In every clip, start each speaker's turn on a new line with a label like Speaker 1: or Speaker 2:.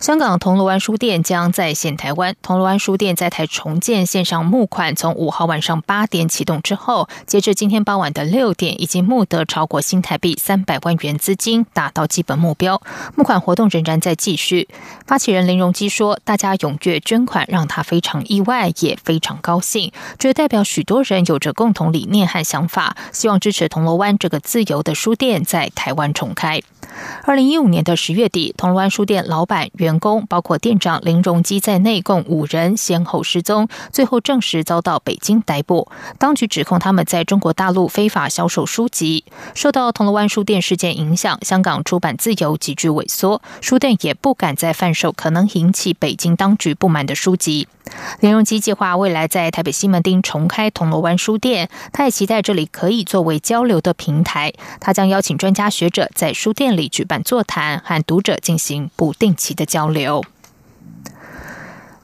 Speaker 1: 香港铜锣湾书店将再现台湾。铜锣湾书店在台重建线上募款，从五号晚上八点启动之后，截至今天傍晚的六点，已经募得超过新台币三百万元资金，达到基本目标。募款活动仍然在继续。发起人林荣基说：“大家踊跃捐款，让他非常意外，也非常高兴。这代表许多人有着共同理念和想法，希望支持铜锣湾这个自由的书店在台湾重开。”二零一五年的十月底，铜锣湾书店老板、员工，包括店长林荣基在内，共五人先后失踪，最后证实遭到北京逮捕。当局指控他们在中国大陆非法销售书籍。受到铜锣湾书店事件影响，香港出版自由急剧萎缩，书店也不敢再贩售可能引起北京当局不满的书籍。林荣基计划未来在台北西门町重开铜锣湾书店，他也期待这里可以作为交流的平台。他将邀请专家学者在书店里举办座谈，和读者进行不定期的交交流。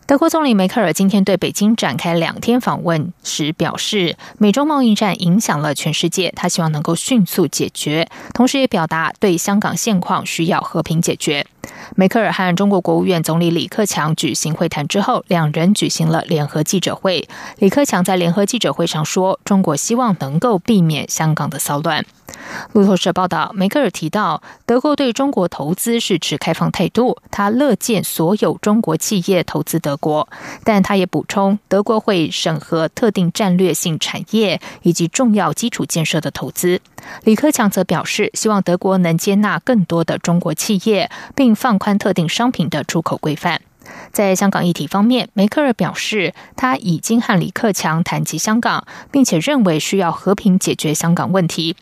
Speaker 1: 德国总理梅克尔今天对北京展开两天访问时表示，美中贸易战影响了全世界，他希望能够迅速解决，同时也表达对香港现况需要和平解决。梅克尔和中国国务院总理李克强举行会谈之后，两人举行了联合记者会。李克强在联合记者会上说：“中国希望能够避免香港的骚乱。”路透社报道，梅克尔提到，德国对中国投资是持开放态度，他乐见所有中国企业投资德国，但他也补充，德国会审核特定战略性产业以及重要基础建设的投资。李克强则表示，希望德国能接纳更多的中国企业，并放宽特定商品的出口规范。在香港议题方面，梅克尔表示，他已经和李克强谈及香港，并且认为需要和平解决香港问题。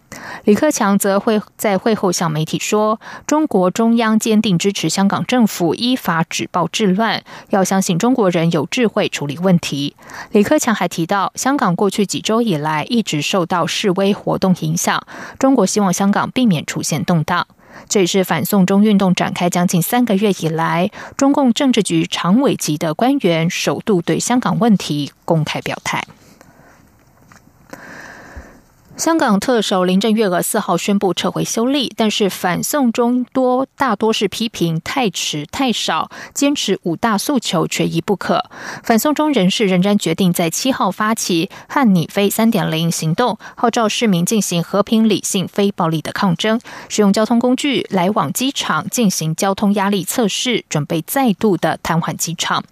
Speaker 1: 李克强则会在会后向媒体说，中国中央坚定支持香港政府依法止暴制乱，要相信中国人有智慧处理问题。李克强还提到，香港过去几周以来一直受到示威活动影响，中国希望香港避免出现动荡。这也是反送中运动展开将近三个月以来，中共政治局常委级的官员首度对香港问题公开表态。香港特首林郑月娥四号宣布撤回修例，但是反送中多大多是批评太迟太少，坚持五大诉求缺一不可。反送中人士仍然决定在七号发起“汉你飞三点零”行动，号召市民进行和平、理性、非暴力的抗争，使用交通工具来往机场进行交通压力测试，准备再度的瘫痪机场。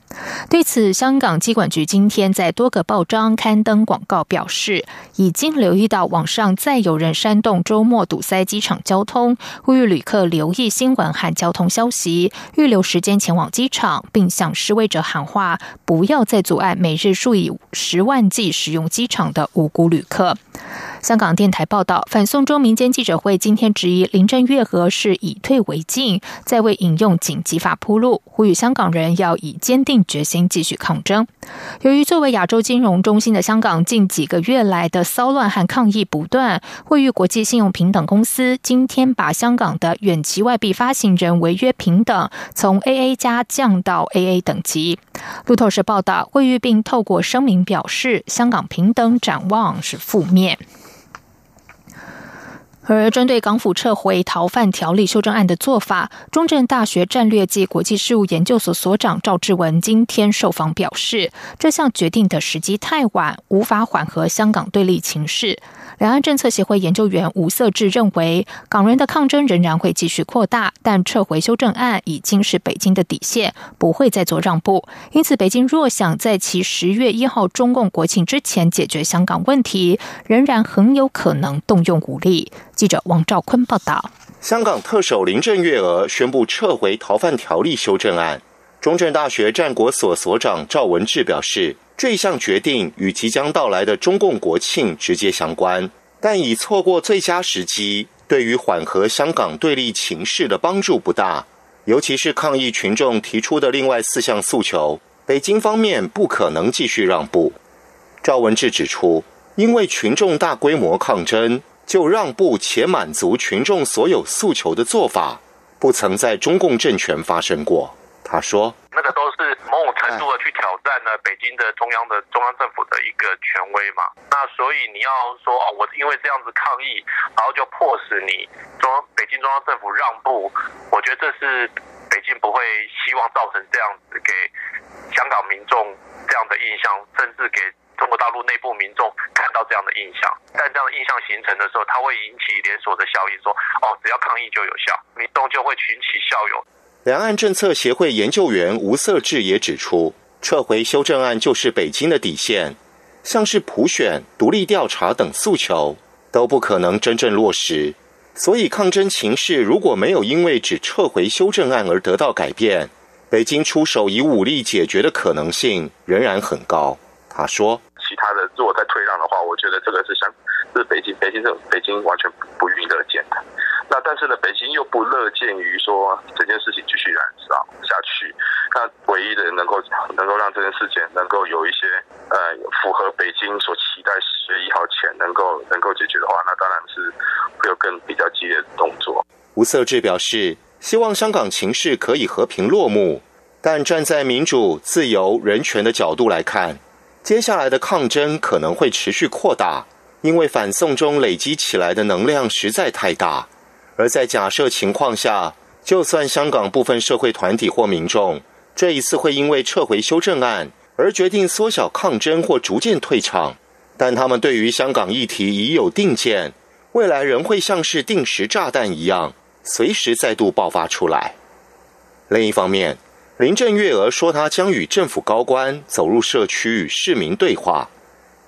Speaker 1: 对此，香港机管局今天在多个报章刊登广告，表示已经留意到网。上再有人煽动周末堵塞机场交通，呼吁旅客留意新闻和交通消息，预留时间前往机场，并向示威者喊话，不要再阻碍每日数以十万计使用机场的无辜旅客。香港电台报道，反送中民间记者会今天质疑林郑月娥是以退为进，在为引用紧急法铺路，呼吁香港人要以坚定决心继续抗争。由于作为亚洲金融中心的香港，近几个月来的骚乱和抗议不断，惠誉国际信用平等公司今天把香港的远期外币发行人违约平等从 AA 加降到 AA 等级。路透社报道，惠誉并透过声明表示，香港平等展望是负面。而针对港府撤回逃犯条例修正案的做法，中正大学战略暨国际事务研究所所长赵志文今天受访表示，这项决定的时机太晚，无法缓和香港对立情势。两岸政策协会研究员吴色志认为，港人的抗争仍然会继续扩大，但撤回修正案已经是北京的底线，不会再做让步。因此，北京若想在其十月一号中共国庆之前解决香港问题，仍然很有可能动用武力。记者王兆坤报道：
Speaker 2: 香港特首林郑月娥宣布撤回逃犯条例修正案。中正大学战国所所长赵文志表示。这项决定与即将到来的中共国庆直接相关，但已错过最佳时机，对于缓和香港对立情势的帮助不大。尤其是抗议群众提出的另外四项诉求，北京方面不可能继续让步。赵文志指出，因为群众大规模抗争，就让步且满足群众所有诉求的做法，不曾在中共政权发生过。他说：“
Speaker 3: 那个都是某种程度的去挑战了北京的中央的中央政府的一个权威嘛。那所以你要说哦，我因为这样子抗议，然后就迫使你中北京中央政府让步，我觉得这是北京不会希望造成这样子给香港民众这样的印象，甚至给中国大陆内部民众看到这样的印象。但这样的印象形成的时候，它会引起连锁的效应，说哦，只要抗议就有效，民众就会群起效尤。”
Speaker 2: 两岸政策协会研究员吴色志也指出，撤回修正案就是北京的底线，像是普选、独立调查等诉求都不可能真正落实。所以，抗争情势如果没有因为只撤回修正案而得到改变，北京出手以武力解决的可能性仍然很高。他说：“
Speaker 3: 其他的如果再退让的话，我觉得这个是相是北京，北京这北京完全不予乐见的。”那但是呢，北京又不乐见于说这件事情继续燃烧下去。那唯一的能够能够让这件事情能够有一些呃符合北京所期待十月一号前能够能够解决的话，那当然是会有更比较激烈的动作。
Speaker 2: 吴色志表示，希望香港情势可以和平落幕，但站在民主、自由、人权的角度来看，接下来的抗争可能会持续扩大，因为反送中累积起来的能量实在太大。而在假设情况下，就算香港部分社会团体或民众这一次会因为撤回修正案而决定缩小抗争或逐渐退场，但他们对于香港议题已有定见，未来仍会像是定时炸弹一样，随时再度爆发出来。另一方面，林郑月娥说，她将与政府高官走入社区与市民对话。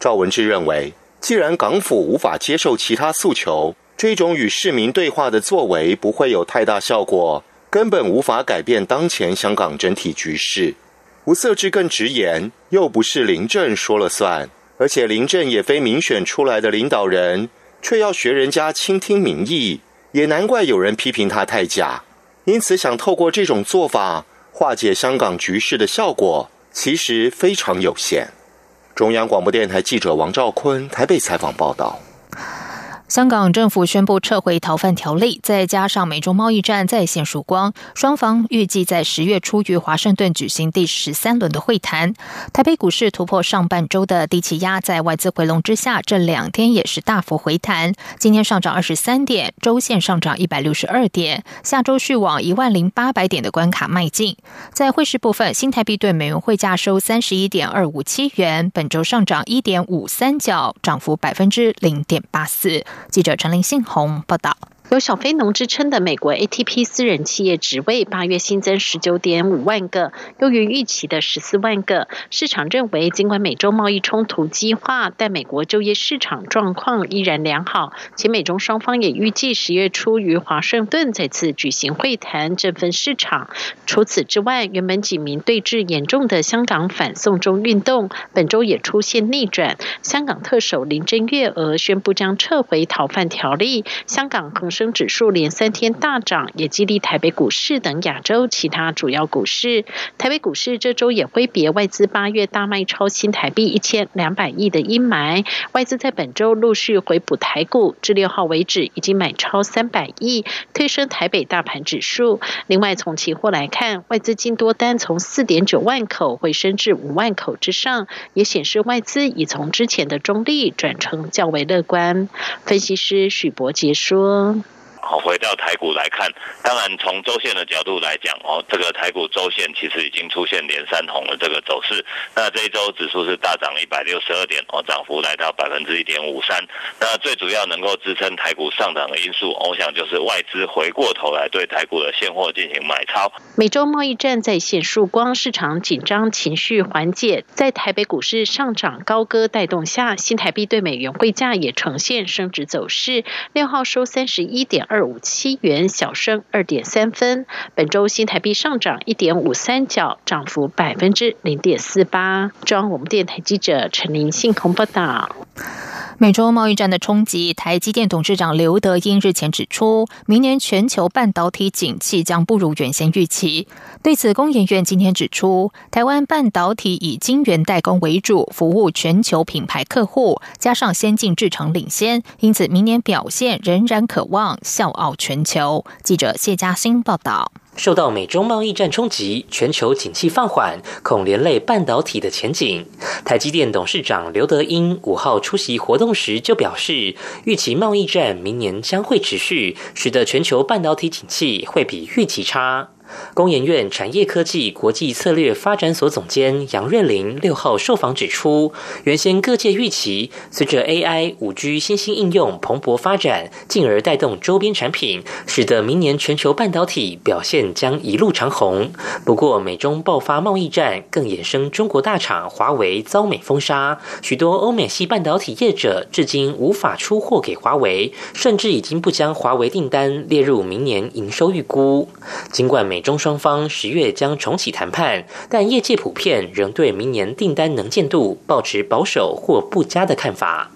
Speaker 2: 赵文志认为，既然港府无法接受其他诉求，这种与市民对话的作为不会有太大效果，根本无法改变当前香港整体局势。吴色志更直言，又不是林郑说了算，而且林郑也非民选出来的领导人，却要学人家倾听民意，也难怪有人批评他太假。因此，想透过这种做法化解香港局势的效果，其实非常有限。中央广播电台记者王兆坤台北采访报道。
Speaker 1: 香港政府宣布撤回逃犯条例，再加上美中贸易战再现曙光，双方预计在十月初于华盛顿举行第十三轮的会谈。台北股市突破上半周的低气压，在外资回笼之下，这两天也是大幅回弹。今天上涨二十三点，周线上涨一百六十二点，下周续往一万零八百点的关卡迈进。在汇市部分，新台币对美元汇价收三十一点二五七元，本周上涨一点五三角，涨幅百分之零点八四。记者陈林信宏报道。
Speaker 4: 有“小非农”之称的美国 ATP 私人企业职位，八月新增十九点五万个，优于预期的十四万个。市场认为，尽管美洲贸易冲突激化，但美国就业市场状况依然良好。且美中双方也预计十月初于华盛顿再次举行会谈，振奋市场。除此之外，原本警民对峙严重的香港反送中运动，本周也出现逆转。香港特首林郑月娥宣布将撤回逃犯条例，香港恒生指数连三天大涨，也激励台北股市等亚洲其他主要股市。台北股市这周也挥别外资八月大卖超新台币一千两百亿的阴霾，外资在本周陆续回补台股，至六号为止已经买超三百亿，推升台北大盘指数。另外，从期货来看，外资净多单从四点九万口回升至五万口之上，也显示外资已从之前的中立转成较为乐观。分析师许博杰说。
Speaker 5: 好，回到台股来看，当然从周线的角度来讲，哦，这个台股周线其实已经出现连三红的这个走势。那这一周指数是大涨一百六十二点，哦，涨幅来到百分之一点五三。那最主要能够支撑台股上涨的因素，我想就是外资回过头来对台股的现货进行买超。
Speaker 4: 美洲贸易战在线曙光，市场紧张情绪缓解，在台北股市上涨高歌带动下，新台币对美元汇价也呈现升值走势。六号收三十一点二。五七元，小升二点三分。本周新台币上涨一点五三角，涨幅百分之零点四八。中央我们电台记者陈林信宏报道。
Speaker 1: 美洲贸易战的冲击，台积电董事长刘德英日前指出，明年全球半导体景气将不如原先预期。对此，工研院今天指出，台湾半导体以晶圆代工为主，服务全球品牌客户，加上先进制程领先，因此明年表现仍然可望笑傲全球。记者谢嘉欣报道。
Speaker 6: 受到美中贸易战冲击，全球景气放缓，恐连累半导体的前景。台积电董事长刘德英五号出席活动时就表示，预期贸易战明年将会持续，使得全球半导体景气会比预期差。工研院产业科技国际策略发展所总监杨瑞林六号受访指出，原先各界预期，随着 AI、五 G 新兴应用蓬勃发展，进而带动周边产品，使得明年全球半导体表现将一路长红。不过，美中爆发贸易战，更衍生中国大厂华为遭美封杀，许多欧美系半导体业者至今无法出货给华为，甚至已经不将华为订单列入明年营收预估。尽管美中双方十月将重启谈判，但业界普遍仍对明年订单能见度保持保守或不佳的看法。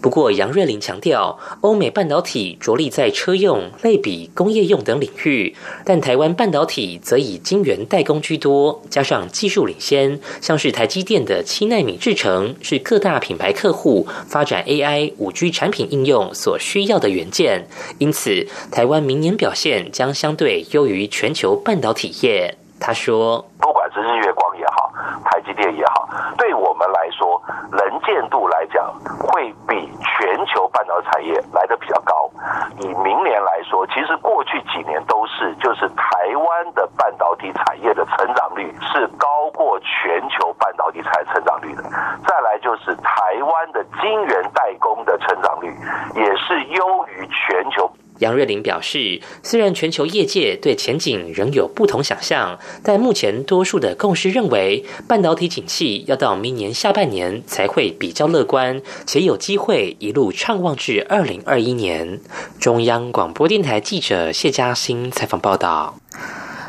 Speaker 6: 不过，杨瑞麟强调，欧美半导体着力在车用、类比、工业用等领域，但台湾半导体则以晶圆代工居多，加上技术领先，像是台积电的七纳米制程，是各大品牌客户发展 AI、五 G 产品应用所需要的元件。因此，台湾明年表现将相对优于全球半导体业。他说：“不管是日月光也好，台积电也好，对我们来说，能见度来讲，会比全球半导体产业来的比较高。以明年来说，其实过去几年都是，就是台湾的半导体产业的成长率是高过全球半导体产业成长率的。再来就是台湾的晶圆代工的成长率也是优于全球。”杨瑞麟表示，虽然全球业界对前景仍有不同想象，但目前多数的共识认为，半导体景气要到明年下半年才会比较乐观，且有机会一路畅望至二零二一年。中央广播电台记者谢嘉欣采访报道。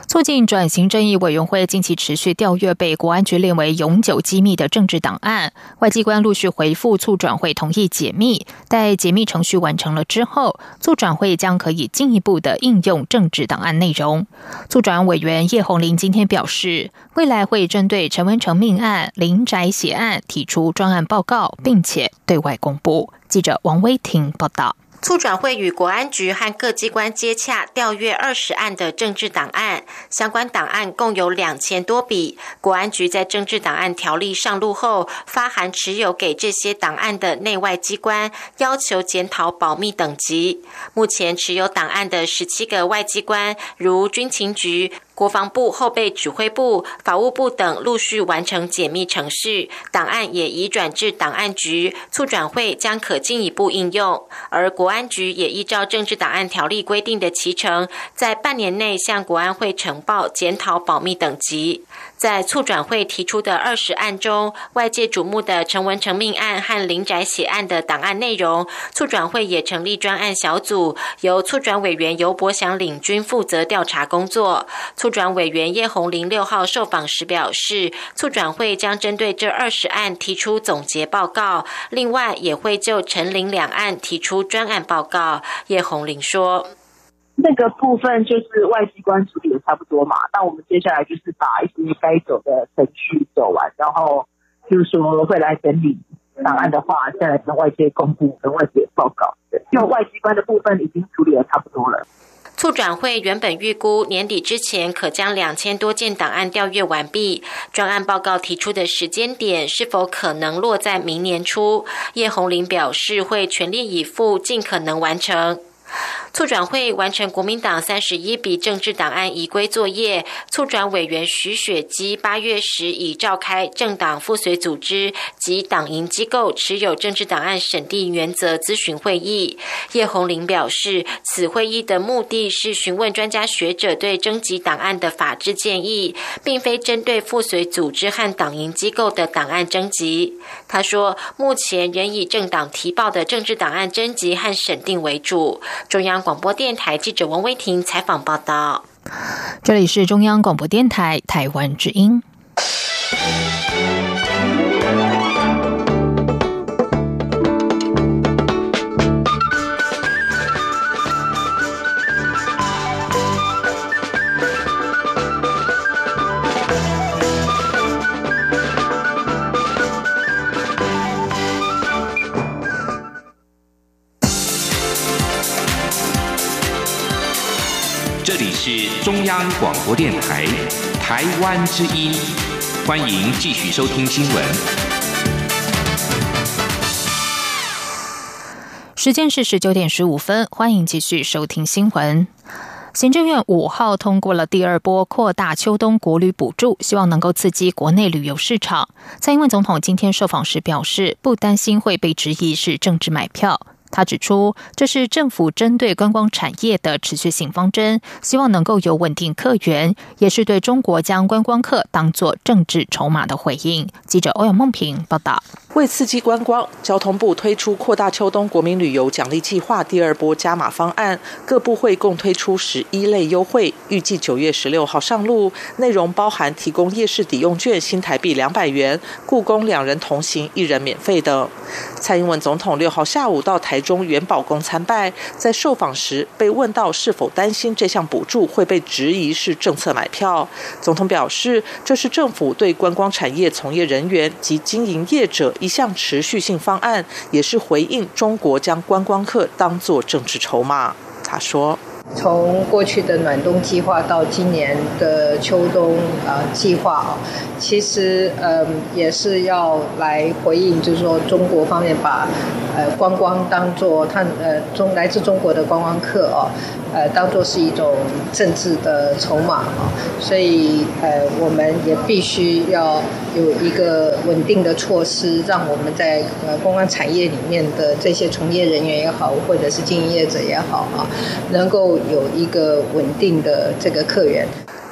Speaker 1: 促进转型正义委员会近期持续调阅被国安局列为永久机密的政治档案，外机关陆续回复促转会同意解密。待解密程序完成了之后，促转会将可以进一步的应用政治档案内容。促转委员叶红林今天表示，未来会针对陈文成命案、林宅血案提出专案报告，并且对外公布。记者王威婷报道。
Speaker 7: 促转会与国安局和各机关接洽，调阅二十案的政治档案，相关档案共有两千多笔。国安局在政治档案条例上路后，发函持有给这些档案的内外机关，要求检讨保密等级。目前持有档案的十七个外机关，如军情局。国防部后备指挥部、法务部等陆续完成解密程序，档案也移转至档案局，促转会将可进一步应用。而国安局也依照政治档案条例规定的期程，在半年内向国安会呈报检讨保密等级。在促转会提出的二十案中，外界瞩目的陈文成命案和林宅血案的档案内容，促转会也成立专案小组，由促转委员尤伯祥领军负责调查工作。促促转委员叶红林六号受访时表示，促转会将针对这二十案提出总结报告，另外也会就陈林两案提出专案报告。叶红林说：“
Speaker 8: 那个部分就是外机关处理的差不多嘛，那我们接下来就是把一些该走的程序走完，然后就是说会来整理档案的话，再来跟外界公布跟外界报告。因为外机关的部分已经处理的差不多了。”
Speaker 7: 促转会原本预估年底之前可将两千多件档案调阅完毕，专案报告提出的时间点是否可能落在明年初？叶红林表示会全力以赴，尽可能完成。促转会完成国民党三十一笔政治档案移归作业，促转委员徐雪姬八月时已召开政党附随组织及党营机构持有政治档案审定原则咨询会议。叶红林表示，此会议的目的是询问专家学者对征集档案的法制建议，并非针对附随组织和党营机构的档案征集。他说，目前仍以政党提报的政治档案征集和审定为主。中央广播电台记者王威婷采访报道。
Speaker 1: 这里是中央广播电台台湾之音。
Speaker 9: 这里是中央广播电台台湾之音，欢迎继续收听新闻。
Speaker 1: 时间是十九点十五分，欢迎继续收听新闻。行政院五号通过了第二波扩大秋冬国旅补助，希望能够刺激国内旅游市场。蔡英文总统今天受访时表示，不担心会被质疑是政治买票。他指出，这是政府针对观光产业的持续性方针，希望能够有稳定客源，也是对中国将观光客当作政治筹码的回应。记者欧阳梦平报道。
Speaker 10: 为刺激观光，交通部推出扩大秋冬国民旅游奖励计划第二波加码方案，各部会共推出十一类优惠，预计九月十六号上路。内容包含提供夜市抵用券新台币两百元，故宫两人同行一人免费等。蔡英文总统六号下午到台中元宝宫参拜，在受访时被问到是否担心这项补助会被质疑是政策买票，总统表示这是政府对观光产业从业人员及经营业者。一一项持续性方案，也是回应中国将观光客当作政治筹码。他说。
Speaker 11: 从过去的暖冬计划到今年的秋冬啊计划啊，其实嗯也是要来回应，就是说中国方面把呃观光当做他呃中来自中国的观光客哦，呃当做是一种政治的筹码啊，所以呃我们也必须要有一个稳定的措施，让我们在呃观光产业里面的这些从业人员也好，或者是经营业者也好啊，能够。有一个稳定的这个客源。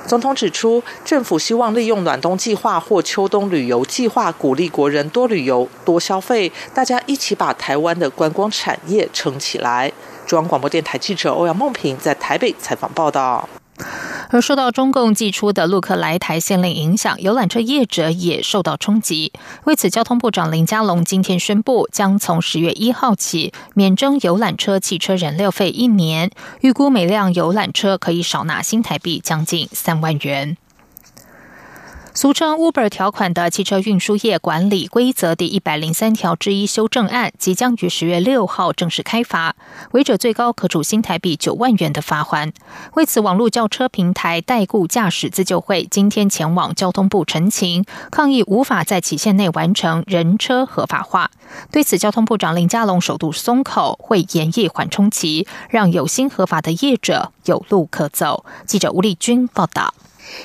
Speaker 10: 总统指出，政府希望利用暖冬计划或秋冬旅游计划，鼓励国人多旅游、多消费，大家一起把台湾的观光产业撑起来。中央广播电台记者欧阳梦平在台北采访报道。
Speaker 1: 而受到中共寄出的陆客来台限令影响，游览车业者也受到冲击。为此，交通部长林佳龙今天宣布，将从十月一号起免征游览车汽车燃料费一年，预估每辆游览车可以少拿新台币将近三万元。俗称 Uber 条款的汽车运输业管理规则第一百零三条之一修正案即将于十月六号正式开罚，违者最高可处新台币九万元的罚款。为此，网络轿车平台代雇驾驶自救会今天前往交通部陈情，抗议无法在期限内完成人车合法化。对此，交通部长林佳龙首度松口，会严议缓冲期，让有心合法的业者有路可走。记者吴立君报道。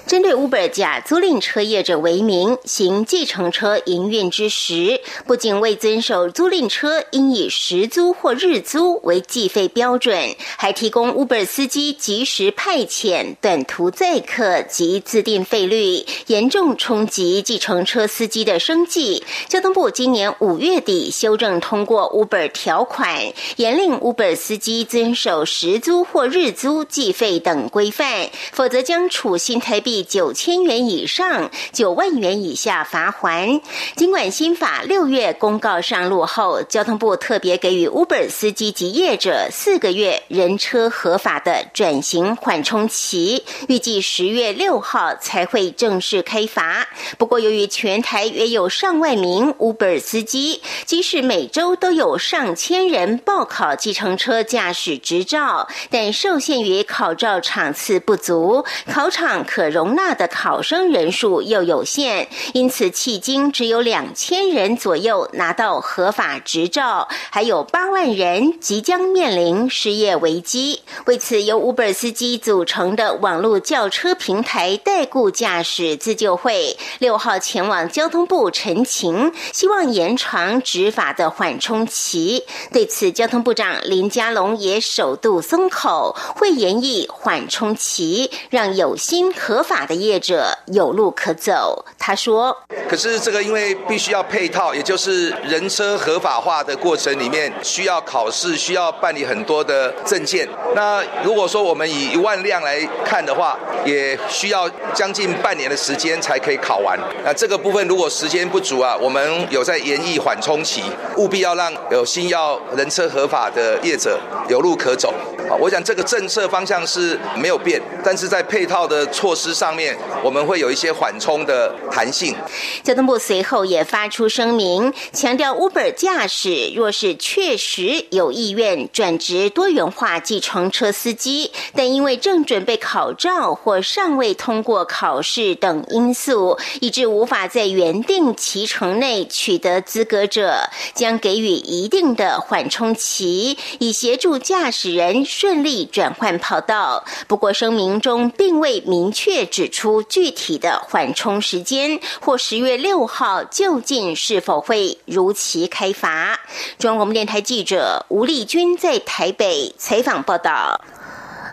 Speaker 12: 针对 Uber 假租赁车业者为名行计程车营运之时，不仅未遵守租赁车应以时租或日租为计费标准，还提供 Uber 司机及时派遣、短途载客及自定费率，严重冲击计程车司机的生计。交通部今年五月底修正通过 Uber 条款，严令 Uber 司机遵守时租或日租计费等规范，否则将处新台。台币九千元以上、九万元以下罚还。尽管新法六月公告上路后，交通部特别给予 Uber 司机及业者四个月人车合法的转型缓冲期，预计十月六号才会正式开罚。不过，由于全台约有上万名 Uber 司机，即使每周都有上千人报考计程车驾驶执照，但受限于考照场次不足，考场可可容纳的考生人数又有限，因此迄今只有两千人左右拿到合法执照，还有八万人即将面临失业危机。为此，由 Uber 司机组成的网络轿车平台代雇驾驶自救会六号前往交通部陈情，希望延长执法的缓冲期。对此，交通部长林佳龙也首度松口，会严议缓冲期，让有心。合法的业者有路可走，他说：“
Speaker 13: 可是这个因为必须要配套，也就是人车合法化的过程里面需要考试，需要办理很多的证件。那如果说我们以一万辆来看的话，也需要将近半年的时间才可以考完。那这个部分如果时间不足啊，我们有在延役缓冲期，务必要让有心要人车合法的业者有路可走。啊，我想这个政策方向是没有变，但是在配套的措措施。”上面我们会有一些缓冲的弹性。
Speaker 12: 交通部随后也发出声明，强调 Uber 驾驶若是确实有意愿转职多元化计程车司机，但因为正准备考照或尚未通过考试等因素，以致无法在原定骑程内取得资格者，将给予一定的缓冲期，以协助驾驶人顺利转换跑道。不过声明中并未明确指出具体的缓冲时间，或十月六号究竟是否会如期开罚。中央广播电台记者吴丽君在台北采访报道。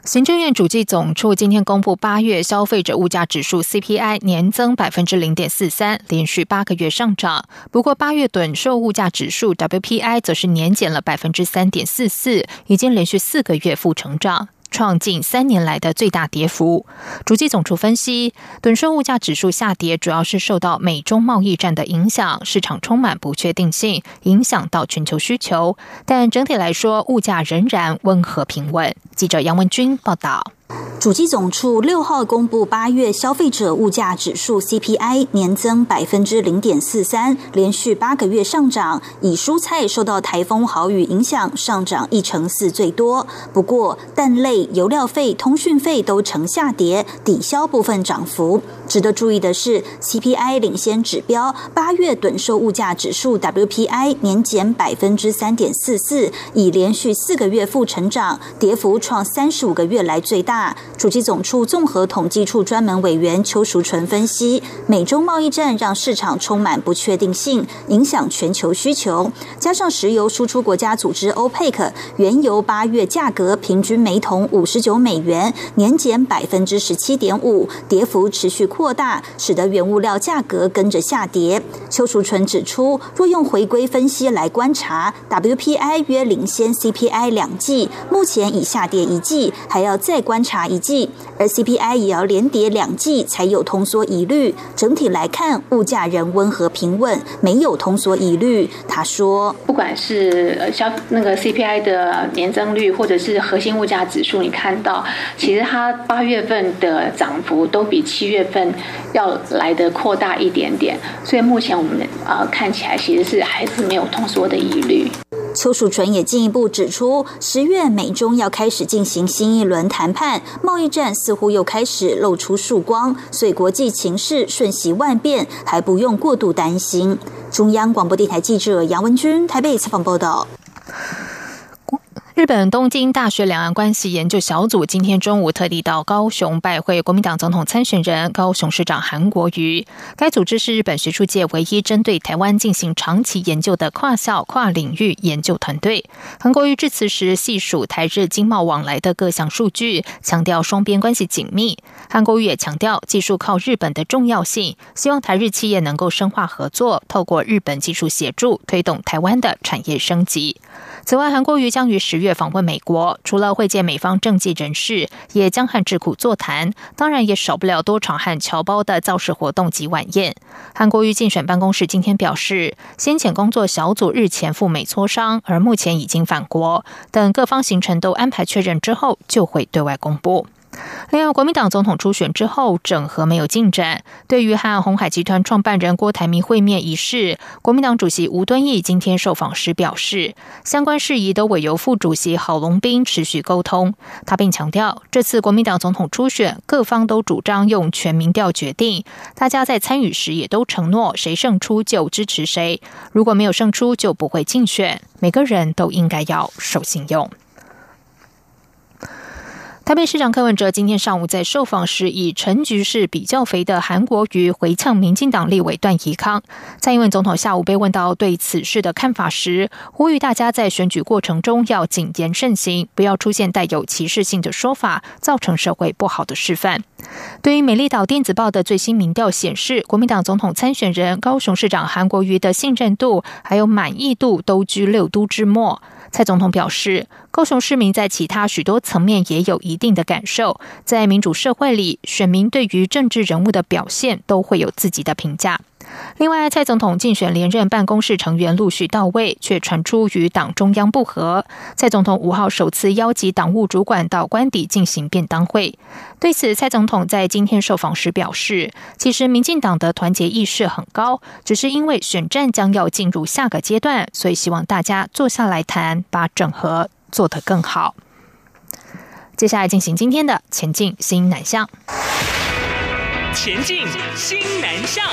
Speaker 1: 行政院主计总处今天公布八月消费者物价指数 CPI 年增百分之零点四三，连续八个月上涨。不过八月短售物价指数 WPI 则是年减了百分之三点四四，已经连续四个月负成长。创近三年来的最大跌幅。主计总处分析，短售物价指数下跌，主要是受到美中贸易战的影响，市场充满不确定性，影响到全球需求。但整体来说，物价仍然温和平稳。记者杨文军报道。
Speaker 14: 主机总处六号公布八月消费者物价指数 CPI 年增百分之零点四三，连续八个月上涨。以蔬菜受到台风豪雨影响，上涨一成四最多。不过蛋类、油料费、通讯费都呈下跌，抵消部分涨幅。值得注意的是，CPI 领先指标八月短售物价指数 WPI 年减百分之三点四四，已连续四个月负成长，跌幅创三十五个月来最大。主机总处综合统计处专门委员邱淑纯分析，美中贸易战让市场充满不确定性，影响全球需求。加上石油输出国家组织 OPEC 原油八月价格平均每桶五十九美元，年减百分之十七点五，跌幅持续扩大，使得原物料价格跟着下跌。邱淑纯指出，若用回归分析来观察，WPI 约领先 CPI 两季，目前已下跌一季，还要再观察。查一季，而 CPI 也要连跌两季才有通缩疑虑。整体来看，物价仍温和平稳，没有通缩疑虑。他说，
Speaker 15: 不管是消那个 CPI 的年增率，或者是核心物价指数，你看到其实它八月份的涨幅都比七月份要来的扩大一点点。所以目前我们呃看起来其实是还是没有通缩的疑虑。
Speaker 14: 邱淑纯也进一步指出，十月美中要开始进行新一轮谈判，贸易战似乎又开始露出曙光，所以国际情势瞬息万变，还不用过度担心。中央广播电台记者杨文军台北采访报道。
Speaker 1: 日本东京大学两岸关系研究小组今天中午特地到高雄拜会国民党总统参选人高雄市长韩国瑜。该组织是日本学术界唯一针对台湾进行长期研究的跨校跨领域研究团队。韩国瑜致辞时细数台日经贸往来的各项数据，强调双边关系紧密。韩国瑜也强调技术靠日本的重要性，希望台日企业能够深化合作，透过日本技术协助推动台湾的产业升级。此外，韩国瑜将于十月访问美国，除了会见美方政界人士，也将和智库座谈。当然，也少不了多场和侨胞的造势活动及晚宴。韩国瑜竞选办公室今天表示，先遣工作小组日前赴美磋商，而目前已经返国，等各方行程都安排确认之后，就会对外公布。另外，国民党总统初选之后，整合没有进展。对于和红海集团创办人郭台铭会面一事，国民党主席吴敦义今天受访时表示，相关事宜都委由副主席郝龙斌持续沟通。他并强调，这次国民党总统初选，各方都主张用全民调决定，大家在参与时也都承诺，谁胜出就支持谁，如果没有胜出就不会竞选。每个人都应该要守信用。台北市长柯文哲今天上午在受访时，以陈局是比较肥的韩国瑜回呛民进党立委段宜康。蔡英文总统下午被问到对此事的看法时，呼吁大家在选举过程中要谨言慎行，不要出现带有歧视性的说法，造成社会不好的示范。对于美丽岛电子报的最新民调显示，国民党总统参选人高雄市长韩国瑜的信任度还有满意度都居六都之末。蔡总统表示，高雄市民在其他许多层面也有一定的感受，在民主社会里，选民对于政治人物的表现都会有自己的评价。另外，蔡总统竞选连任办公室成员陆续到位，却传出与党中央不和。蔡总统五号首次邀集党务主管到官邸进行便当会。对此，蔡总统在今天受访时表示，其实民进党的团结意识很高，只是因为选战将要进入下个阶段，所以希望大家坐下来谈，把整合做得更好。接下来进行今天的前进新南向。前进新南向。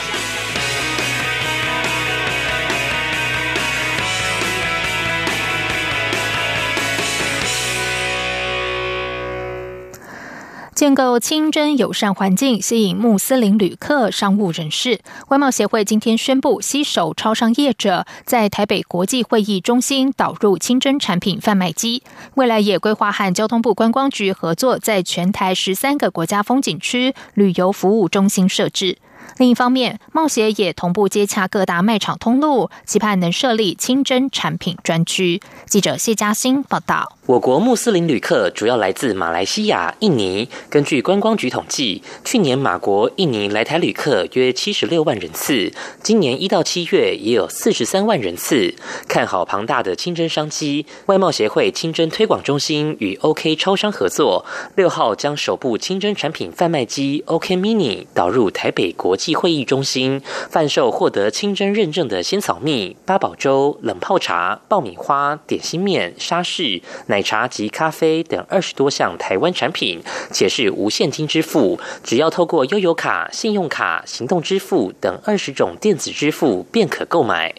Speaker 1: 建构清真友善环境，吸引穆斯林旅客、商务人士。外贸协会今天宣布，携手超商业者，在台北国际会议中心导入清真产品贩卖机。未来也规划和交通部观光局合作，在全台十三个国家风景区旅游服务中心设置。另一方面，贸协也同步接洽各大卖场通路，期盼能设立清真产品专区。记者谢嘉欣报道。
Speaker 6: 我国穆斯林旅客主要来自马来西亚、印尼。根据观光局统计，去年马国、印尼来台旅客约七十六万人次，今年一到七月也有四十三万人次。看好庞大的清真商机，外贸协会清真推广中心与 OK 超商合作，六号将首部清真产品贩卖机 OK Mini 导入台北国际会议中心，贩售获得清真认证的仙草蜜、八宝粥、冷泡茶、爆米花、点心面、沙士。奶奶茶及咖啡等二十多项台湾产品，且是无现金支付，只要透过悠游卡、信用卡、行动支付等二十种电子支付便可购买。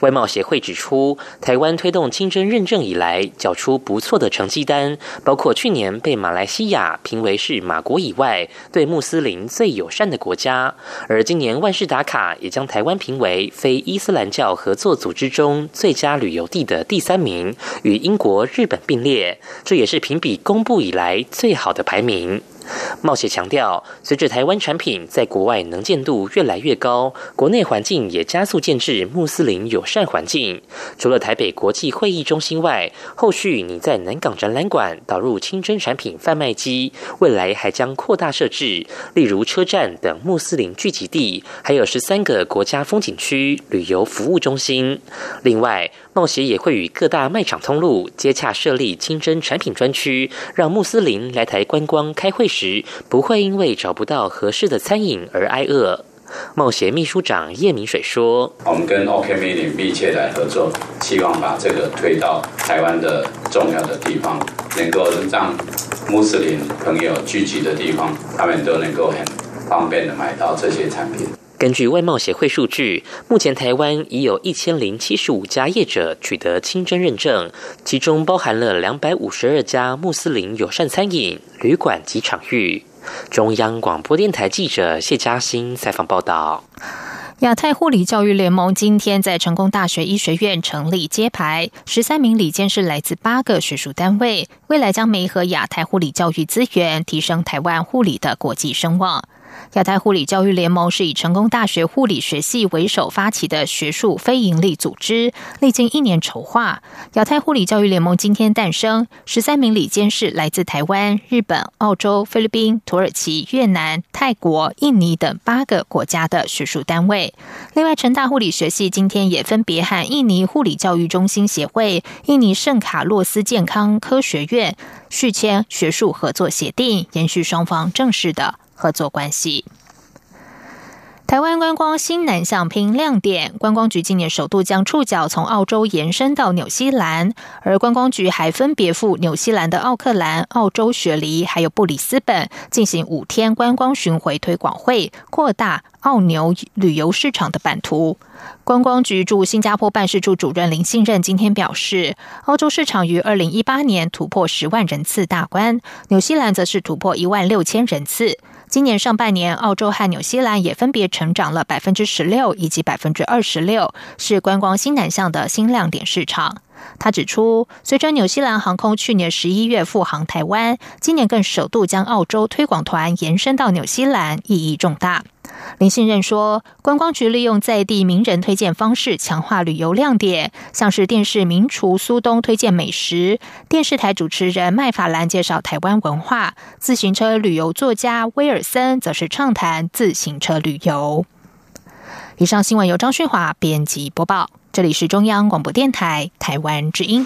Speaker 6: 外贸协会指出，台湾推动清真认证以来，缴出不错的成绩单，包括去年被马来西亚评为是马国以外对穆斯林最友善的国家，而今年万事达卡也将台湾评为非伊斯兰教合作组织中最佳旅游地的第三名，与英国、日本并列，这也是评比公布以来最好的排名。冒险强调，随着台湾产品在国外能见度越来越高，国内环境也加速建制穆斯林友善环境。除了台北国际会议中心外，后续你在南港展览馆导入清真产品贩卖机，未来还将扩大设置，例如车站等穆斯林聚集地，还有十三个国家风景区旅游服务中心。另外，冒协也会与各大卖场通路接洽设立清真产品专区，让穆斯林来台观光开会时不会因为找不到合适的餐饮而挨饿。冒协秘书长叶明水说：“
Speaker 16: 我们跟 OK Mini 密切来合作，希望把这个推到台湾的重要的地方，能够让穆斯林朋友聚集的地方，他们都能够很方便的买到这些产品。”
Speaker 6: 根据外贸协会数据，目前台湾已有一千零七十五家业者取得清真认证，其中包含了两百五十二家穆斯林友善餐饮、旅馆及场域。中央广播电台记者谢嘉欣采访报道。
Speaker 1: 亚太护理教育联盟今天在成功大学医学院成立揭牌，十三名理监是来自八个学术单位，未来将媒合亚太护理教育资源，提升台湾护理的国际声望。亚太护理教育联盟是以成功大学护理学系为首发起的学术非营利组织，历经一年筹划，亚太护理教育联盟今天诞生。十三名理监事来自台湾、日本、澳洲、菲律宾、土耳其、越南、泰国、印尼等八个国家的学术单位。另外，成大护理学系今天也分别和印尼护理教育中心协会、印尼圣卡洛斯健康科学院续签学术合作协定，延续双方正式的。合作关系。台湾观光新南向拼亮点，观光局今年首度将触角从澳洲延伸到纽西兰，而观光局还分别赴纽西兰的奥克兰、澳洲雪梨还有布里斯本进行五天观光巡回推广会，扩大澳纽旅游市场的版图。观光局驻新加坡办事处主任林信任今天表示，澳洲市场于二零一八年突破十万人次大关，纽西兰则是突破一万六千人次。今年上半年，澳洲和纽西兰也分别成长了百分之十六以及百分之二十六，是观光新南向的新亮点市场。他指出，随着纽西兰航空去年十一月复航台湾，今年更首度将澳洲推广团延伸到纽西兰，意义重大。林信任说，观光局利用在地名人推荐方式强化旅游亮点，像是电视名厨苏东推荐美食，电视台主持人麦法兰介绍台湾文化，自行车旅游作家威尔森则是畅谈自行车旅游。以上新闻由张旭华编辑播报，这里是中央广播电台台湾之音。